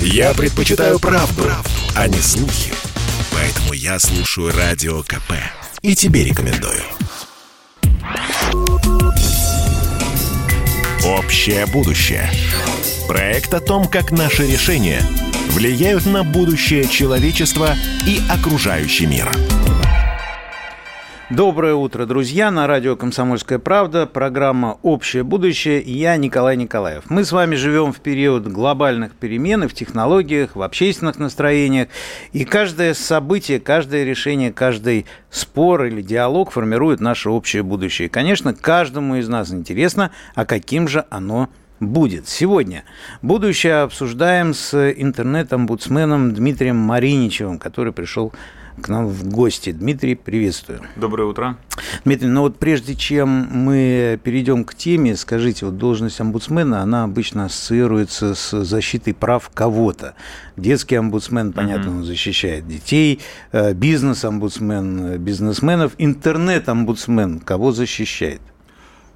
Я предпочитаю правду, правду, а не слухи. Поэтому я слушаю Радио КП. И тебе рекомендую. Общее будущее. Проект о том, как наши решения влияют на будущее человечества и окружающий мир. Доброе утро, друзья. На радио «Комсомольская правда» программа «Общее будущее» и я, Николай Николаев. Мы с вами живем в период глобальных перемен в технологиях, в общественных настроениях. И каждое событие, каждое решение, каждый спор или диалог формирует наше общее будущее. И, конечно, каждому из нас интересно, а каким же оно будет. Сегодня будущее обсуждаем с интернет-омбудсменом Дмитрием Мариничевым, который пришел к нам в гости. Дмитрий, приветствую. Доброе утро. Дмитрий, ну вот прежде чем мы перейдем к теме, скажите, вот должность омбудсмена, она обычно ассоциируется с защитой прав кого-то. Детский омбудсмен, понятно, mm-hmm. он защищает детей, э, бизнес-омбудсмен, э, бизнесменов, интернет-омбудсмен кого защищает?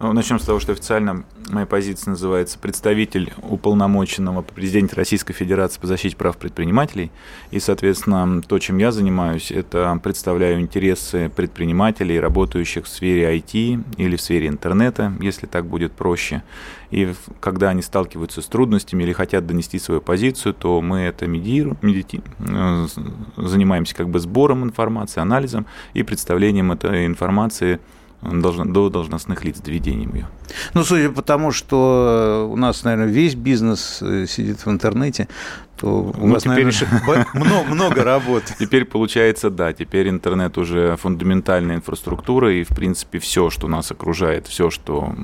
Ну, начнем с того, что официально моя позиция называется представитель уполномоченного президента Российской Федерации по защите прав предпринимателей. И, соответственно, то, чем я занимаюсь, это представляю интересы предпринимателей, работающих в сфере IT или в сфере интернета, если так будет проще. И когда они сталкиваются с трудностями или хотят донести свою позицию, то мы это медируем, медити... Э, занимаемся как бы сбором информации, анализом и представлением этой информации должен, до должностных лиц, доведением ее. Ну, судя по тому, что у нас, наверное, весь бизнес э, сидит в интернете, то у ну, вас, теперь... наверное, много, много работы. Теперь получается, да, теперь интернет уже фундаментальная инфраструктура, и, в принципе, все, что нас окружает, все, что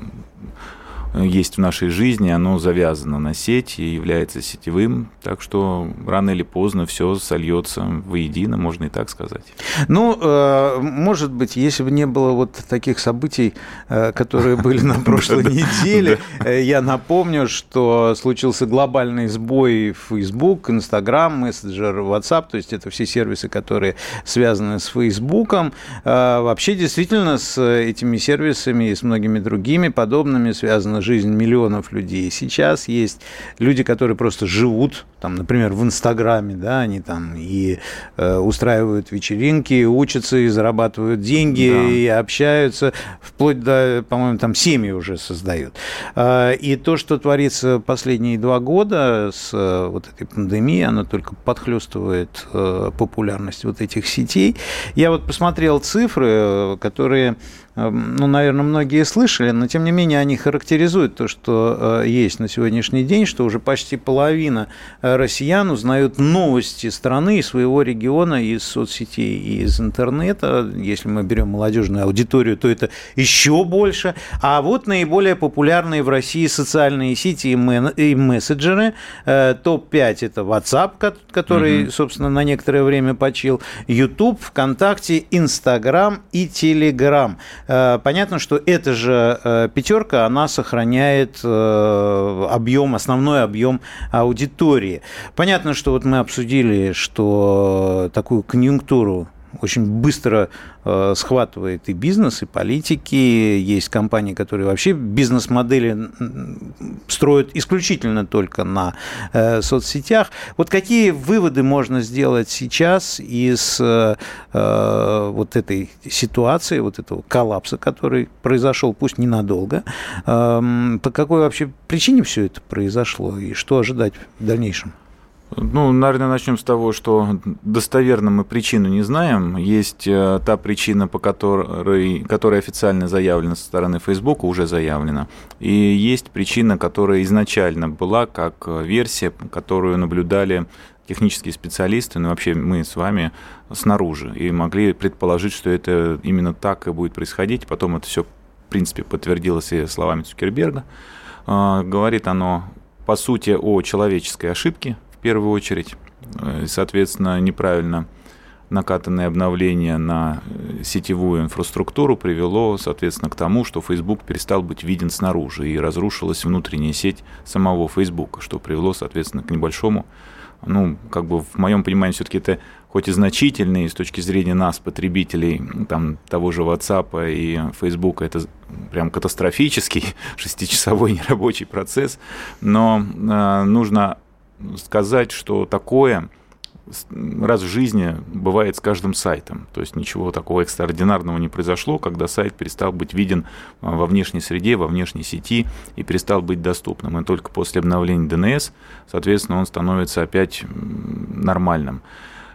есть в нашей жизни, оно завязано на сеть и является сетевым, так что рано или поздно все сольется воедино, можно и так сказать. Ну, э, может быть, если бы не было вот таких событий, э, которые были на прошлой неделе, э, я напомню, что случился глобальный сбой в Facebook, Instagram, мессенджер, WhatsApp, то есть это все сервисы, которые связаны с Facebook. Вообще, действительно, с этими сервисами и с многими другими подобными связана жизнь миллионов людей. Сейчас есть люди, которые просто живут, там, например, в Инстаграме, да, они там и э, устраивают вечеринки, и учатся, и зарабатывают деньги, да. и общаются, вплоть до, по-моему, там семьи уже создают. Э, и то, что творится последние два года с э, вот этой пандемией, оно только подхлестывает э, популярность вот этих сетей. Я вот посмотрел цифры, э, которые ну, наверное, многие слышали, но тем не менее они характеризуют то, что э, есть на сегодняшний день, что уже почти половина э, россиян узнают новости страны и своего региона из соцсетей и из интернета. Если мы берем молодежную аудиторию, то это еще больше. А вот наиболее популярные в России социальные сети и мессенджеры. Э, Топ-5 – это WhatsApp, который, угу. собственно, на некоторое время почил, YouTube, ВКонтакте, Инстаграм и Телеграм. Э, понятно, что эта же э, пятерка, она сохраняет э, объем, основной объем аудитории. Понятно, что вот мы обсудили, что такую конъюнктуру очень быстро э, схватывает и бизнес, и политики. Есть компании, которые вообще бизнес-модели строят исключительно только на э, соцсетях. Вот какие выводы можно сделать сейчас из э, вот этой ситуации, вот этого коллапса, который произошел, пусть ненадолго? Эм, по какой вообще причине все это произошло и что ожидать в дальнейшем? Ну, наверное, начнем с того, что достоверно мы причину не знаем. Есть э, та причина, по которой, которая официально заявлена со стороны Facebook, уже заявлена. И есть причина, которая изначально была как версия, которую наблюдали технические специалисты, ну вообще мы с вами снаружи, и могли предположить, что это именно так и будет происходить. Потом это все, в принципе, подтвердилось и словами Цукерберга. А, говорит оно, по сути, о человеческой ошибке, первую очередь. Э, соответственно, неправильно накатанное обновление на э, сетевую инфраструктуру привело, соответственно, к тому, что Facebook перестал быть виден снаружи и разрушилась внутренняя сеть самого Facebook, что привело, соответственно, к небольшому, ну, как бы в моем понимании все-таки это хоть и значительный с точки зрения нас, потребителей, там, того же WhatsApp и Facebook, это прям катастрофический шестичасовой нерабочий процесс, но э, нужно сказать, что такое раз в жизни бывает с каждым сайтом. То есть ничего такого экстраординарного не произошло, когда сайт перестал быть виден а, во внешней среде, во внешней сети и перестал быть доступным. И только после обновления DNS, соответственно, он становится опять нормальным.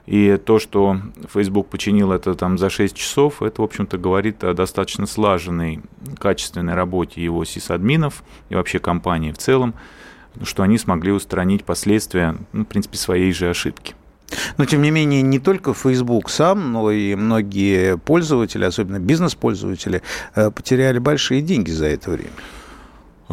И то, что Facebook починил это там за 6 часов, это, в общем-то, говорит о достаточно слаженной, качественной работе его сисадминов и вообще компании в целом, что они смогли устранить последствия, ну, в принципе, своей же ошибки. Но, тем не менее, не только Facebook сам, но и многие пользователи, особенно бизнес-пользователи, э, потеряли большие деньги за это время.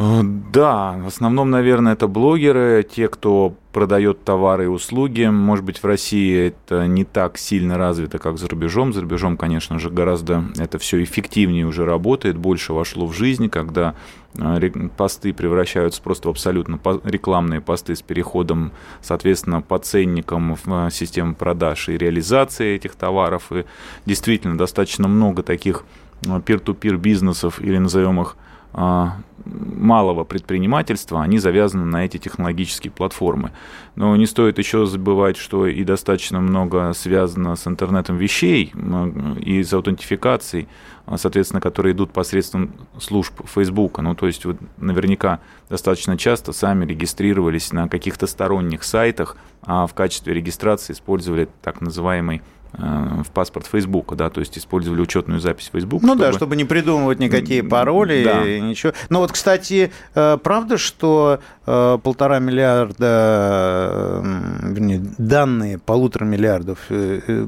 Э, да, в основном, наверное, это блогеры, те, кто продает товары и услуги. Может быть, в России это не так сильно развито, как за рубежом. За рубежом, конечно же, гораздо это все эффективнее уже работает, больше вошло в жизнь, когда э, посты превращаются просто в абсолютно рекламные посты с переходом, соответственно, по ценникам в э, систему продаж и реализации этих товаров. И действительно, достаточно много таких peer-to-peer бизнесов, или назовем их а, малого предпринимательства, они завязаны на эти технологические платформы. Но не стоит еще забывать, что и достаточно много связано с интернетом вещей и с аутентификацией, а, соответственно, которые идут посредством служб Facebook. Ну, то есть вы наверняка достаточно часто сами регистрировались на каких-то сторонних сайтах, а в качестве регистрации использовали так называемый в паспорт Фейсбука, да, то есть использовали учетную запись Facebook. Ну чтобы... да, чтобы не придумывать никакие пароли да. и ничего. Но вот, кстати, э, правда, что э, полтора миллиарда, вернее, данные полутора миллиардов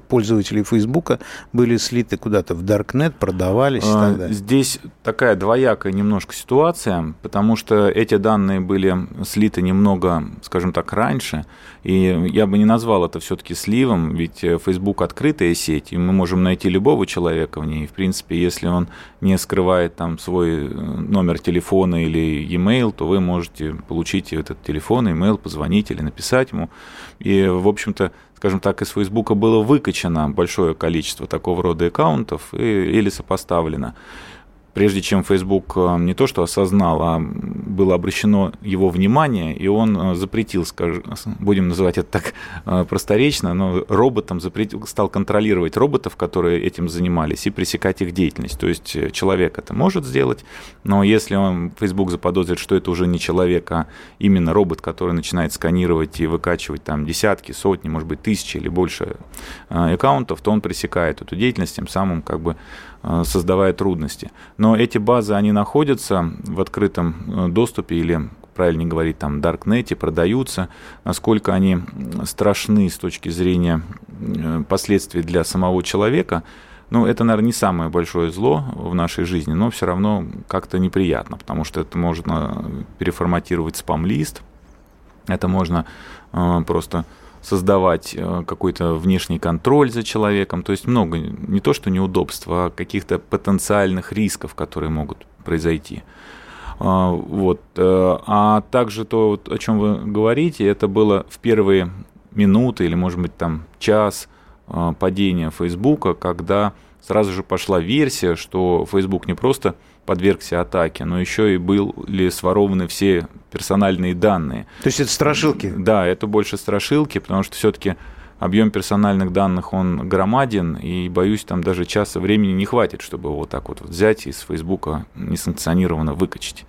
пользователей Фейсбука были слиты куда-то в Даркнет, продавались и так далее? Здесь такая двоякая немножко ситуация, потому что эти данные были слиты немного, скажем так, раньше, и я бы не назвал это все-таки сливом, ведь Facebook открытая сеть, и мы можем найти любого человека в ней. В принципе, если он не скрывает там свой э, номер телефона или e-mail, то вы можете получить этот телефон, e-mail, позвонить или написать ему. И, в общем-то, скажем так, из Фейсбука было выкачано большое количество такого рода аккаунтов и, или сопоставлено прежде чем Facebook э, не то что осознал, а было обращено его внимание, и он э, запретил, скажем, будем называть это так э, просторечно, но роботам запретил, стал контролировать роботов, которые этим занимались, и пресекать их деятельность. То есть человек это может сделать, но если он, Facebook заподозрит, что это уже не человек, а именно робот, который начинает сканировать и выкачивать там десятки, сотни, может быть, тысячи или больше аккаунтов, то он пресекает эту деятельность, тем самым как бы создавая трудности. Но эти базы, они находятся в открытом э, доступе или правильнее говорить, там, даркнете, продаются, насколько они страшны с точки зрения э, последствий для самого человека, ну, это, наверное, не самое большое зло в нашей жизни, но все равно как-то неприятно, потому что это можно переформатировать спам-лист, это можно э, просто создавать э, какой-то внешний контроль за человеком. То есть много, не то что неудобств, а каких-то потенциальных рисков, которые могут произойти. А, вот. Э, а также то, о чем вы говорите, это было в первые минуты или, может быть, там час э, падения Фейсбука, когда сразу же пошла версия, что Facebook не просто подвергся атаке, но еще и были сворованы все персональные данные. То есть это страшилки? Да, это больше страшилки, потому что все-таки объем персональных данных, он громаден, и, боюсь, там даже часа времени не хватит, чтобы его вот так вот взять и из Фейсбука несанкционированно выкачать.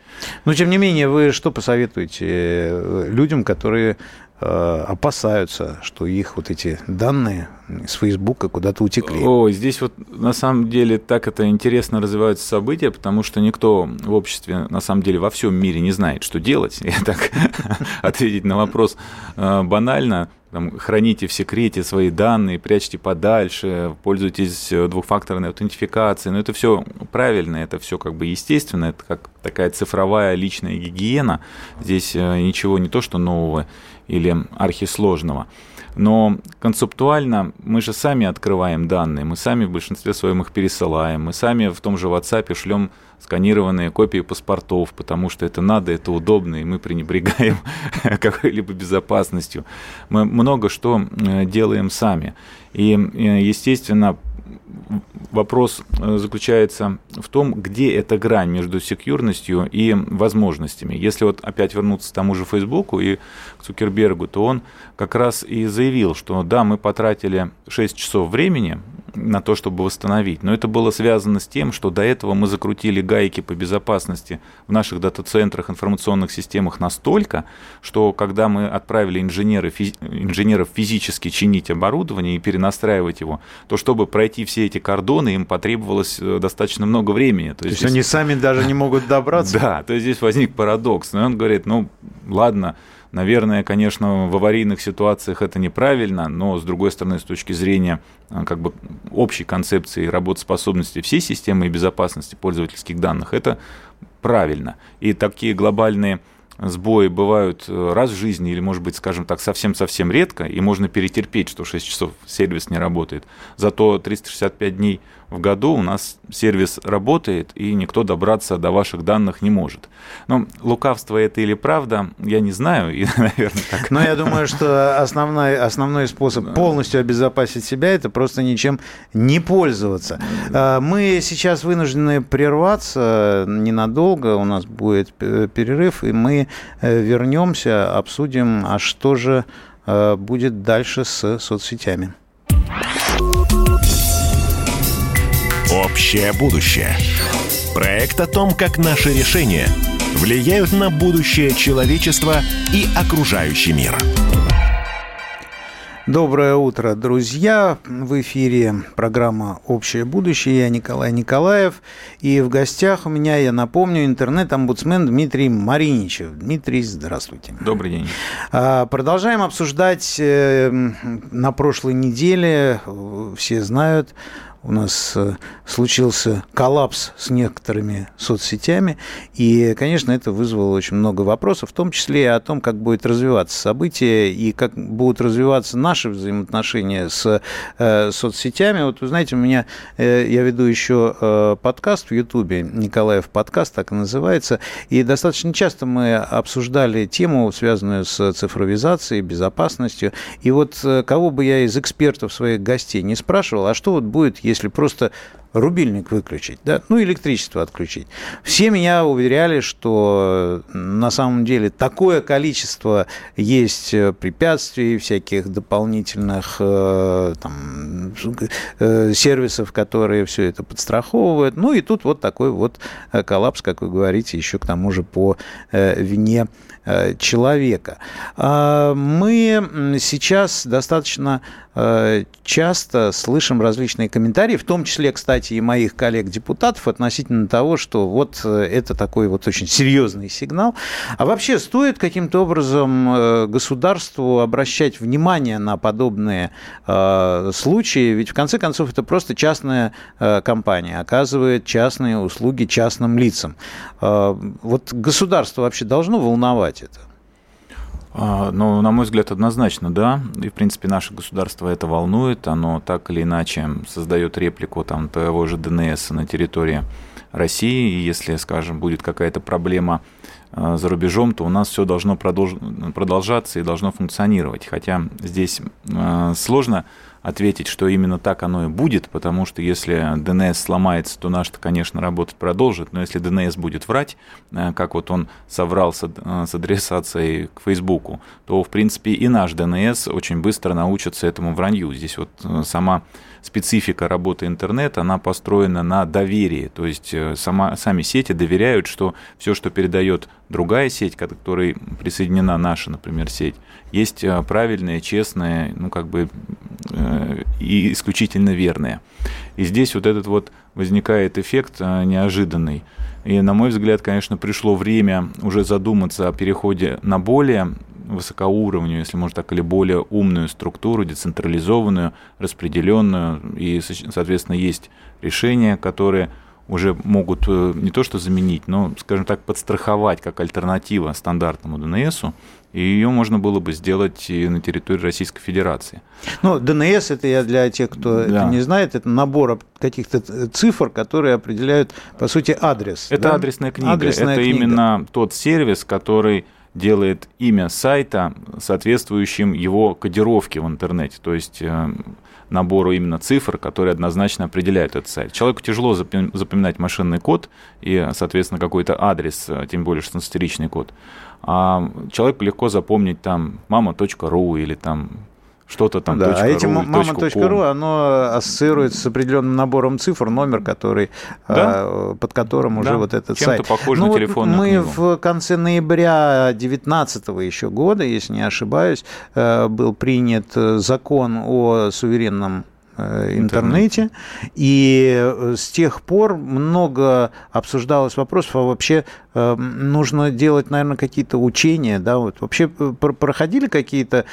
Но, тем не менее, вы что посоветуете э, людям, которые опасаются, что их вот эти данные с Фейсбука куда-то утекли. О, здесь вот на самом деле так это интересно развиваются события, потому что никто в обществе на самом деле во всем мире не знает, что делать. И так ответить на вопрос э, банально, там, храните в секрете свои данные, прячьте подальше, пользуйтесь э, двухфакторной аутентификацией. Но это все правильно, это все как бы естественно, это как такая цифровая личная гигиена. Здесь ничего не то, что нового или архисложного. Но концептуально мы же сами открываем данные, мы сами в большинстве своем их пересылаем, мы сами в том же WhatsApp шлем сканированные копии паспортов, потому что это надо, это удобно, и мы пренебрегаем какой-либо безопасностью. Мы много что э, делаем сами. И, э, естественно, вопрос э, заключается в том, где эта грань между секьюрностью и возможностями. Если вот опять вернуться к тому же Фейсбуку и к Цукербергу, то он как раз и заявил, что да, мы потратили 6 часов времени на то, чтобы восстановить. Но это было связано с тем, что до этого мы закрутили гайки по безопасности в наших дата-центрах, информационных системах настолько, что когда мы отправили инженеры, физи- инженеров физически чинить оборудование и перенастраивать его, то чтобы пройти все эти кордоны, им потребовалось э, достаточно много времени. То, то есть, есть они сами даже не могут добраться? Да, то есть здесь возник парадокс. Но он говорит, ну ладно, Наверное, конечно, в аварийных ситуациях это неправильно, но, с другой стороны, с точки зрения а, как бы, общей концепции работоспособности всей системы и безопасности пользовательских данных, это правильно. И такие глобальные сбои бывают э, раз в жизни или, может быть, скажем так, совсем-совсем редко, и можно перетерпеть, что 6 часов сервис не работает. Зато 365 дней в году у нас сервис работает, и никто добраться до ваших данных не может. Ну, лукавство это или правда, я не знаю, и, наверное, так. Но я думаю, что основной, основной способ полностью обезопасить себя – это просто ничем не пользоваться. А, мы сейчас вынуждены прерваться ненадолго, у нас будет перерыв, и мы э, вернемся, обсудим, а что же э, будет дальше с соцсетями. Общее будущее. Проект о том, как наши решения влияют на будущее человечества и окружающий мир. Доброе утро, друзья! В эфире программа «Общее будущее». Я Николай Николаев. И в гостях у меня, я напомню, интернет-омбудсмен Дмитрий Мариничев. Дмитрий, здравствуйте. Добрый день. А, продолжаем обсуждать э, на прошлой неделе, э, все знают, у нас э, случился коллапс с некоторыми соцсетями, и, конечно, это вызвало очень много вопросов, в том числе и о том, как будет развиваться событие и как будут развиваться наши взаимоотношения с э, соцсетями. Вот, вы знаете, у меня, э, я веду еще э, подкаст в Ютубе, Николаев подкаст, так и называется, и достаточно часто мы обсуждали тему, связанную с цифровизацией, безопасностью, и вот э, кого бы я из экспертов своих гостей не спрашивал, а что вот будет, если если просто рубильник выключить, да, ну, электричество отключить. Все меня уверяли, что на самом деле такое количество есть препятствий, всяких дополнительных э, там, э, сервисов, которые все это подстраховывают. Ну, и тут вот такой вот коллапс, как вы говорите, еще к тому же по э, вине Э, человека. А мы сейчас достаточно э, часто слышим различные комментарии, в том числе, кстати, и моих коллег-депутатов относительно того, что вот э, это такой вот очень серьезный сигнал. А вообще стоит каким-то образом государству обращать внимание на подобные случаи? Ведь в конце концов это просто частная компания, оказывает частные услуги частным лицам. Вот государство вообще должно волновать это? Ну, на мой взгляд, однозначно, да. И, в принципе, наше государство это волнует. Оно так или иначе создает реплику там, того же ДНС на территории России. И если, скажем, будет какая-то проблема а, за рубежом, то у нас все должно продолж... продолжаться и должно функционировать. Хотя здесь а, сложно ответить, что именно так оно и будет, потому что если DNS сломается, то наш-то, конечно, работать продолжит, но если DNS будет врать, э, как вот он соврал с э, адресацией к Фейсбуку, то, в принципе, и наш DNS очень быстро научится этому вранью. Здесь вот э, сама специфика работы интернета, она построена на доверии. То есть э, сама, сами сети доверяют, что все, что передает другая сеть, к которой присоединена наша, например, сеть, есть э, правильные, честные, ну, как бы э, и исключительно верные. И здесь вот этот вот возникает эффект неожиданный. И, на мой взгляд, конечно, пришло время уже задуматься о переходе на более высокоуровневую, если можно так, или более умную структуру, децентрализованную, распределенную, и, соответственно, есть решения, которые уже могут э, не то что заменить, но, скажем так, подстраховать как альтернатива стандартному ДНСу, и ее можно было бы сделать и на территории Российской Федерации. Ну, ДНС это я для тех, кто да. это не знает, это набор каких-то цифр, которые определяют, по сути, адрес. Это да? адресная книга. Адресная это книга. именно тот сервис, который делает имя сайта соответствующим его кодировке в интернете, то есть э, набору именно цифр, которые однозначно определяют этот сайт. Человеку тяжело запоминать машинный код и, соответственно, какой-то адрес, э, тем более 16-ричный код. А человеку легко запомнить там мама.ру или там что-то там. Да, а этим мама.ру, оно ассоциируется с определенным набором цифр, номер, который, да? а, под которым уже да. вот этот Чем-то сайт. похож ну, на телефонную Мы книгу. в конце ноября 2019 еще года, если не ошибаюсь, э, был принят закон о суверенном Э, интернете. И э, с тех пор много обсуждалось вопросов, а вообще э, нужно делать, наверное, какие-то учения, да, вот вообще проходили какие-то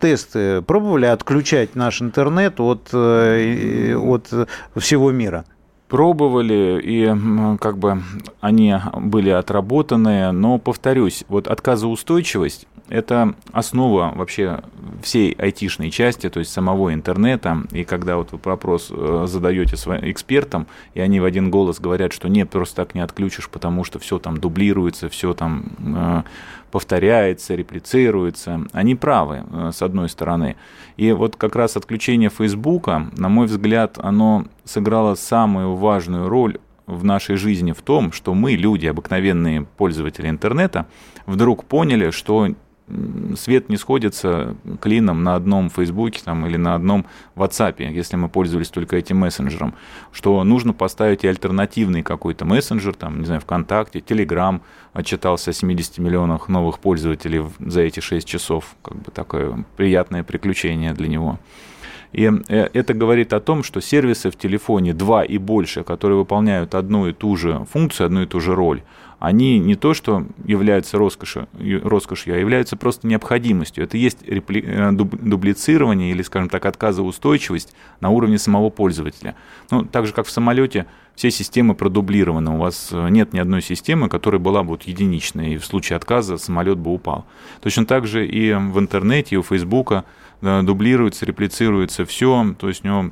тесты, пробовали отключать наш интернет от, от всего мира? пробовали, и как бы они были отработаны, но, повторюсь, вот отказоустойчивость это основа вообще всей айтишной части, то есть самого интернета. И когда вот вы вопрос э, задаете своим экспертам, и они в один голос говорят, что нет, просто так не отключишь, потому что все там дублируется, все там э, повторяется, реплицируется, они правы, э, с одной стороны. И вот как раз отключение Фейсбука, на мой взгляд, оно сыграло самую важную роль в нашей жизни в том, что мы, люди, обыкновенные пользователи интернета, вдруг поняли, что свет не сходится клином на одном Фейсбуке там, или на одном WhatsApp, если мы пользовались только этим мессенджером, что нужно поставить и альтернативный какой-то мессенджер, там, не знаю, ВКонтакте, Телеграм отчитался о 70 миллионах новых пользователей за эти 6 часов, как бы такое приятное приключение для него. И э, это говорит о том, что сервисы в телефоне два и больше, которые выполняют одну и ту же функцию, одну и ту же роль, они не то, что являются роскошью, роскошью а являются просто необходимостью. Это есть репли, э, дублицирование или, скажем так, отказоустойчивость на уровне самого пользователя. Ну, так же, как в самолете, все системы продублированы. У вас э, нет ни одной системы, которая была бы вот единичной, и в случае отказа самолет бы упал. Точно так же и в интернете, и у Фейсбука э, дублируется, реплицируется все, то есть у него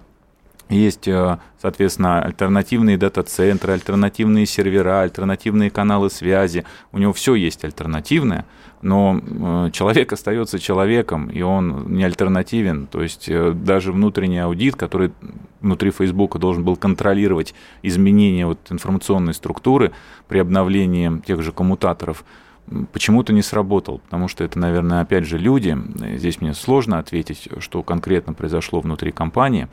есть, э, соответственно, альтернативные дата-центры, альтернативные сервера, альтернативные каналы связи. У него все есть альтернативное, но э, человек остается человеком, и он не альтернативен. То есть э, даже внутренний аудит, который внутри Фейсбука должен был контролировать изменения вот информационной структуры при обновлении тех же коммутаторов, почему-то не сработал, потому что это, наверное, опять же люди. Здесь мне сложно ответить, что конкретно произошло внутри компании,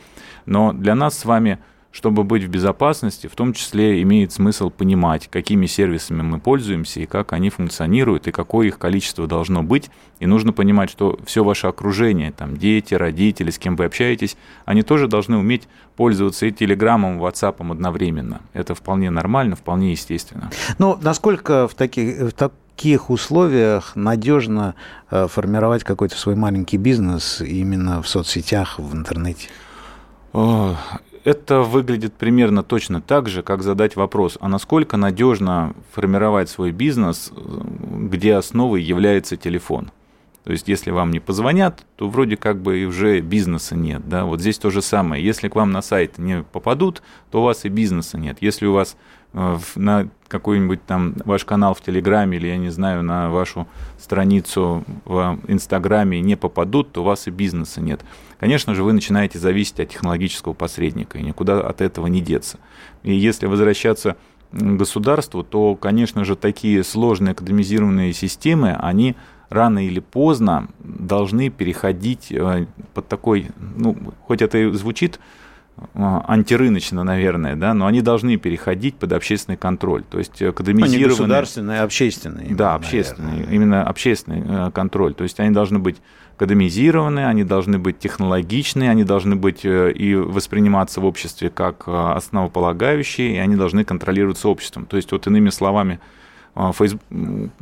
но для нас с вами чтобы быть в безопасности, в том числе имеет смысл понимать, какими сервисами мы пользуемся и как они функционируют, и какое их количество должно быть. И нужно понимать, что все ваше окружение, там дети, родители, с кем вы общаетесь, они тоже должны уметь пользоваться и Телеграмом, и WhatsApp одновременно. Это вполне нормально, вполне естественно. Ну, насколько в таких, в таких условиях надежно э, формировать какой-то свой маленький бизнес именно в соцсетях, в интернете? Это выглядит примерно точно так же, как задать вопрос, а насколько надежно формировать свой бизнес, где основой является телефон? То есть, если вам не позвонят, то вроде как бы и уже бизнеса нет. Да? Вот здесь то же самое. Если к вам на сайт не попадут, то у вас и бизнеса нет. Если у вас э, на какой-нибудь там ваш канал в Телеграме или, я не знаю, на вашу страницу в Инстаграме не попадут, то у вас и бизнеса нет. Конечно же, вы начинаете зависеть от технологического посредника, и никуда от этого не деться. И если возвращаться к государству, то, конечно же, такие сложные академизированные системы, они рано или поздно должны переходить э, под такой, ну, хоть это и звучит э, антирыночно, наверное, да, но они должны переходить под общественный контроль. То есть академизированные... Ну, не государственный, а общественный. Да, общественный, наверное. именно общественный э, контроль. То есть они должны быть академизированы, они должны быть технологичны, они должны быть и восприниматься в обществе как основополагающие, и они должны контролироваться обществом. То есть, вот иными словами, а,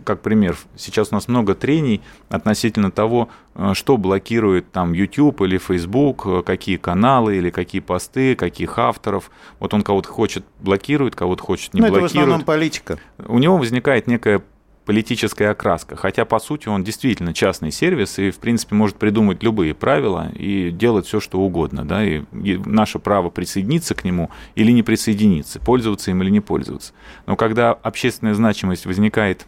как пример, сейчас у нас много трений относительно того, а, что блокирует там YouTube или Facebook, а, какие каналы или какие посты, каких авторов. Вот он кого-то хочет блокирует, кого-то хочет не Но блокирует. Это в основном политика. У него возникает некая политическая окраска. Хотя, по сути, он действительно частный сервис и, в принципе, может придумать любые правила и делать все, что угодно. Да? И, и наше право присоединиться к нему или не присоединиться, пользоваться им или не пользоваться. Но когда общественная значимость возникает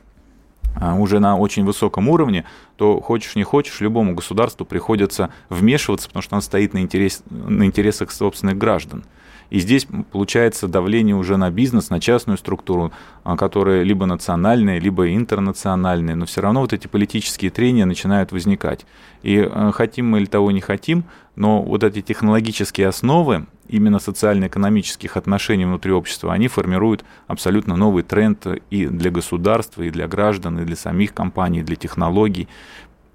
а, уже на очень высоком уровне, то хочешь не хочешь, любому государству приходится вмешиваться, потому что оно стоит на, интерес, на интересах собственных граждан. И здесь получается давление уже на бизнес, на частную структуру, а, которая либо национальная, либо интернациональная, но все равно вот эти политические трения начинают возникать. И а, хотим мы или того не хотим, но вот эти технологические основы именно социально-экономических отношений внутри общества, они формируют абсолютно новый тренд и для государства, и для граждан, и для самих компаний, и для технологий.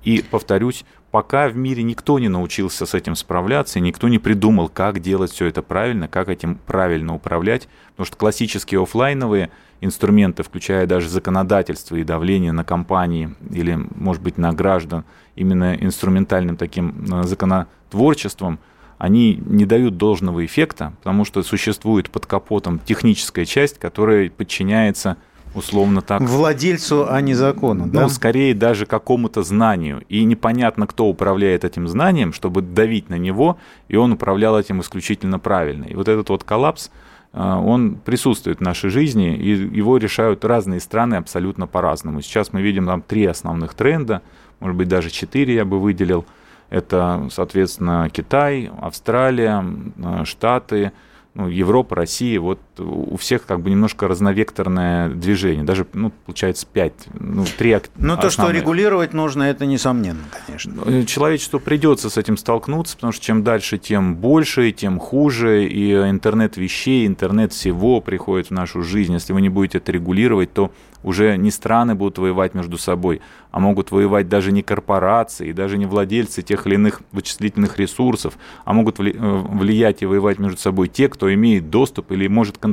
И, повторюсь, пока в мире никто не научился с этим справляться, и никто не придумал, как делать все это правильно, как этим правильно управлять, потому что классические офлайновые инструменты, включая даже законодательство и давление на компании или, может быть, на граждан, именно инструментальным таким э, законотворчеством, они не дают должного эффекта, потому что существует под капотом техническая часть, которая подчиняется условно так. Владельцу, а не закону, ну, да? Ну, скорее даже какому-то знанию. И непонятно, кто управляет этим знанием, чтобы давить на него, и он управлял этим исключительно правильно. И вот этот вот коллапс, э, он присутствует в нашей жизни, и его решают разные страны абсолютно по-разному. Сейчас мы видим там три основных тренда, может быть, даже четыре я бы выделил. Это, соответственно, Китай, Австралия, э, Штаты – ну, Европа, Россия, вот у всех как бы немножко разновекторное движение, даже, ну, получается, пять, ну, три Ну, то, что регулировать нужно, это несомненно, конечно. Э, человечеству придется с этим столкнуться, потому что чем дальше, тем больше, тем хуже, и интернет вещей, интернет всего приходит в нашу жизнь. Если вы не будете это регулировать, то уже не страны будут воевать между собой, а могут воевать даже не корпорации, даже не владельцы тех или иных вычислительных ресурсов, а могут э, влиять и воевать между собой те, кто имеет доступ или может контролировать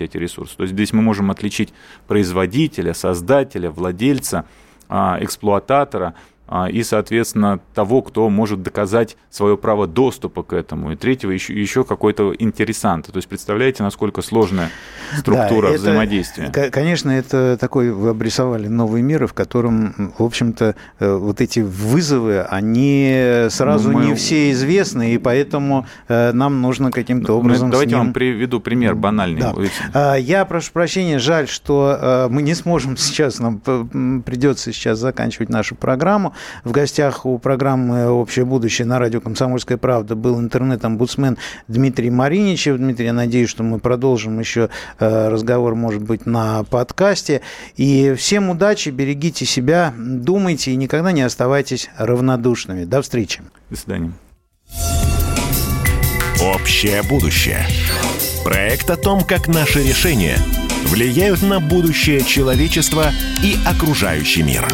эти ресурсы. То есть здесь мы можем отличить производителя, создателя, владельца, а, эксплуататора и, соответственно, того, кто может доказать свое право доступа к этому, и третьего еще, еще какой-то интересант. То есть представляете, насколько сложная структура да, это, взаимодействия? Конечно, это такой, вы обрисовали новый мир, в котором, в общем-то, э, вот эти вызовы, они сразу ну, мы... не все известны, и поэтому э, нам нужно каким-то ну, образом... Давайте ним... вам приведу пример банальный. Да. А, я прошу прощения, жаль, что э, мы не сможем сейчас, нам придется сейчас заканчивать нашу программу. В гостях у программы «Общее будущее» на радио «Комсомольская правда» был интернет-омбудсмен Дмитрий Мариничев. Дмитрий, я надеюсь, что мы продолжим еще э, разговор, может быть, на подкасте. И всем удачи, берегите себя, думайте и никогда не оставайтесь равнодушными. До встречи. До свидания. Общее будущее. Проект о том, как наши решения влияют на будущее человечества и окружающий мир.